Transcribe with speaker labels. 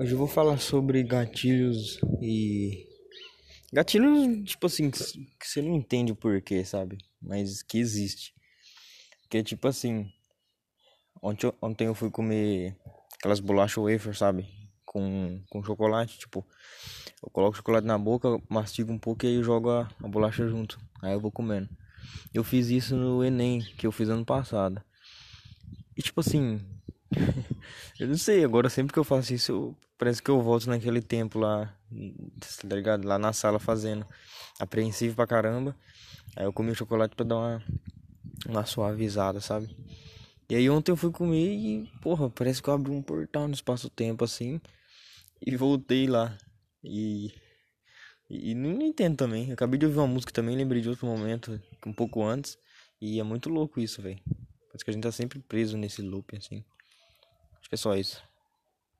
Speaker 1: Hoje eu vou falar sobre gatilhos e. Gatilhos, tipo assim, que você não entende o porquê, sabe? Mas que existe. Que é tipo assim. Ontem, ontem eu fui comer aquelas bolachas wafer, sabe? Com, com chocolate, tipo. Eu coloco chocolate na boca, mastigo um pouco e aí jogo a, a bolacha junto. Aí eu vou comendo. Eu fiz isso no Enem, que eu fiz ano passado. E tipo assim, eu não sei, agora sempre que eu faço isso, eu, parece que eu volto naquele tempo lá, tá ligado? Lá na sala fazendo, apreensivo pra caramba. Aí eu comi o chocolate pra dar uma, uma suavizada, sabe? E aí ontem eu fui comer e, porra, parece que eu abri um portal no espaço-tempo assim e voltei lá. E. E não entendo também. Eu acabei de ouvir uma música também, lembrei de outro momento, um pouco antes. E é muito louco isso, velho. Parece que a gente tá sempre preso nesse loop, assim. Acho que é só isso.